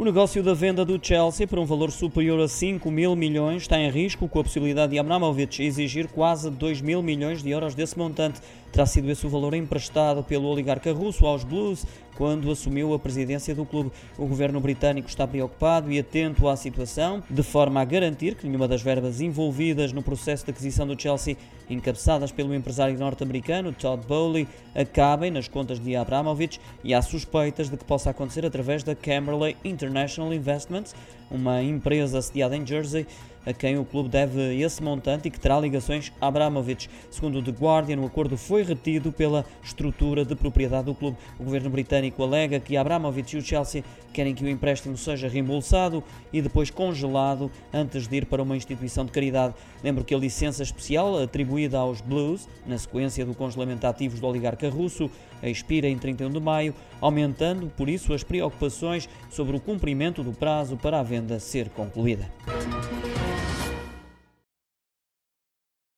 O negócio da venda do Chelsea por um valor superior a 5 mil milhões está em risco, com a possibilidade de Abramovich exigir quase 2 mil milhões de euros desse montante. Terá sido esse o valor emprestado pelo oligarca russo aos Blues quando assumiu a presidência do clube. O governo britânico está preocupado e atento à situação, de forma a garantir que nenhuma das verbas envolvidas no processo de aquisição do Chelsea, encabeçadas pelo empresário norte-americano Todd Bowley, acabem nas contas de Abramovich e há suspeitas de que possa acontecer através da Camberley International Investments, uma empresa sediada em Jersey, a quem o clube deve esse montante e que terá ligações a Abramovich. Segundo o The Guardian, o acordo foi retido pela estrutura de propriedade do clube. O governo britânico alega que Abramovich e o Chelsea querem que o empréstimo seja reembolsado e depois congelado antes de ir para uma instituição de caridade. Lembro que a licença especial atribuída aos Blues, na sequência do congelamento de ativos do oligarca russo, expira em 31 de maio, aumentando por isso as preocupações sobre o cumprimento do prazo para a venda ser concluída.